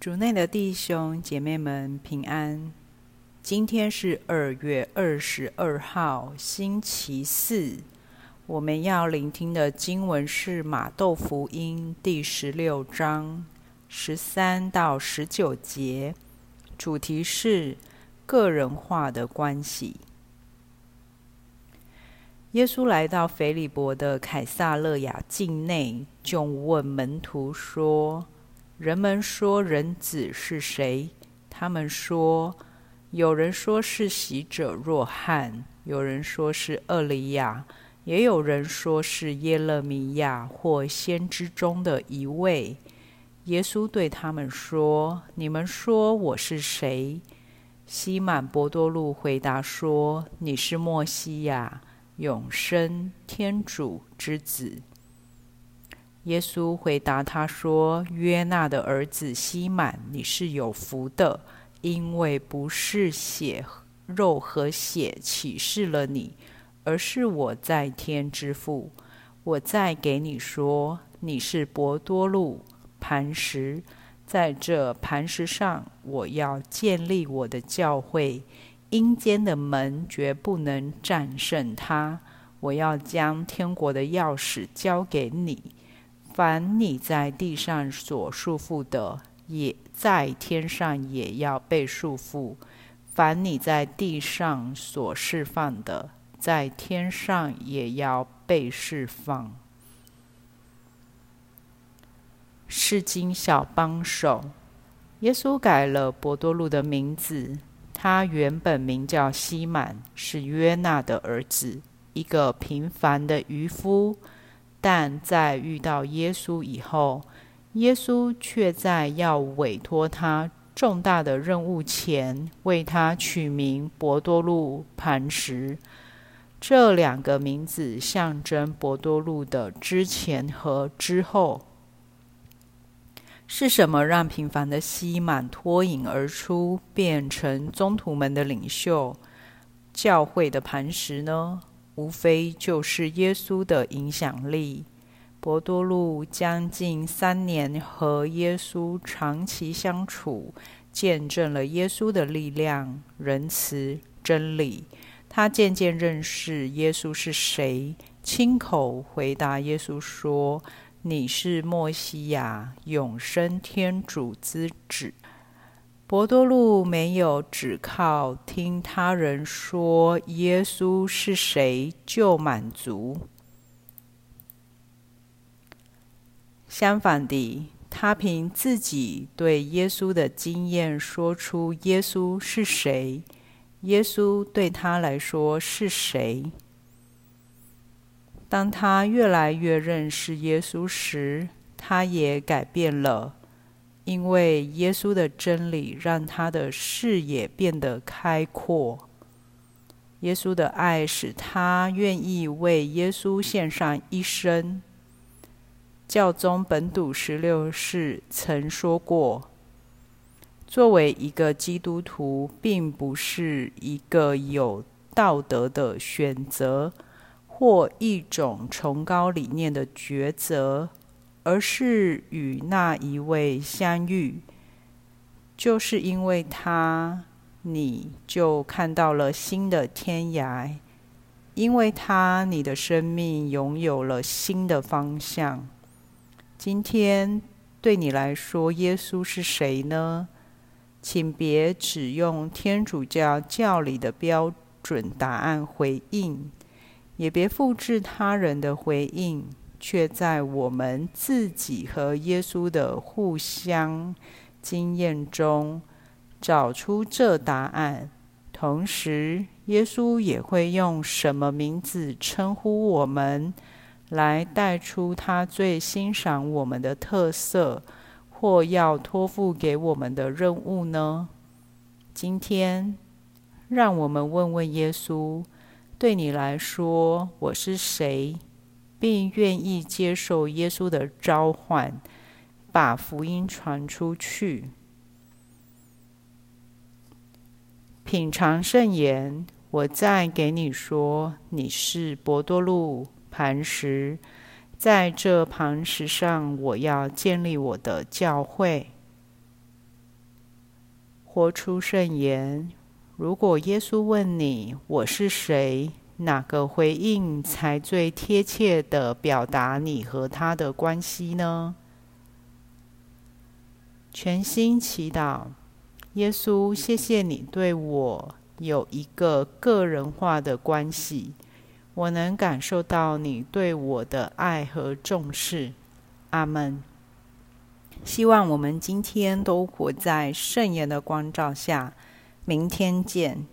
主内的弟兄姐妹们平安。今天是二月二十二号，星期四。我们要聆听的经文是马窦福音第十六章十三到十九节，主题是个人化的关系。耶稣来到腓利伯的凯撒勒雅境内，就问门徒说：“人们说人子是谁？”他们说：“有人说是洗者若翰，有人说是厄里亚，也有人说是耶勒米亚或先知中的一位。”耶稣对他们说：“你们说我是谁？”西满伯多禄回答说：“你是默西亚。”永生天主之子。耶稣回答他说：“约纳的儿子西满，你是有福的，因为不是血肉和血启示了你，而是我在天之父。我再给你说，你是伯多禄磐石，在这磐石上，我要建立我的教会。”阴间的门绝不能战胜他。我要将天国的钥匙交给你。凡你在地上所束缚的，也在天上也要被束缚；凡你在地上所释放的，在天上也要被释放。释经小帮手，耶稣改了伯多禄的名字。他原本名叫西满，是约纳的儿子，一个平凡的渔夫。但在遇到耶稣以后，耶稣却在要委托他重大的任务前，为他取名伯多禄磐石。这两个名字象征伯多禄的之前和之后。是什么让平凡的西满脱颖而出，变成宗徒们的领袖、教会的磐石呢？无非就是耶稣的影响力。伯多禄将近三年和耶稣长期相处，见证了耶稣的力量、仁慈、真理。他渐渐认识耶稣是谁，亲口回答耶稣说。你是默西亚，永生天主之子。伯多禄没有只靠听他人说耶稣是谁就满足，相反地，他凭自己对耶稣的经验说出耶稣是谁，耶稣对他来说是谁。当他越来越认识耶稣时，他也改变了，因为耶稣的真理让他的视野变得开阔。耶稣的爱使他愿意为耶稣献上一生。教宗本笃十六世曾说过：“作为一个基督徒，并不是一个有道德的选择。”或一种崇高理念的抉择，而是与那一位相遇，就是因为他，你就看到了新的天涯；因为他，你的生命拥有了新的方向。今天对你来说，耶稣是谁呢？请别只用天主教教理的标准答案回应。也别复制他人的回应，却在我们自己和耶稣的互相经验中找出这答案。同时，耶稣也会用什么名字称呼我们，来带出他最欣赏我们的特色，或要托付给我们的任务呢？今天，让我们问问耶稣。对你来说，我是谁？并愿意接受耶稣的召唤，把福音传出去。品尝圣言，我再给你说，你是伯多禄磐石，在这磐石上，我要建立我的教会。活出圣言。如果耶稣问你“我是谁”，哪个回应才最贴切地表达你和他的关系呢？全心祈祷，耶稣，谢谢你对我有一个个人化的关系，我能感受到你对我的爱和重视。阿门。希望我们今天都活在圣言的光照下。明天见。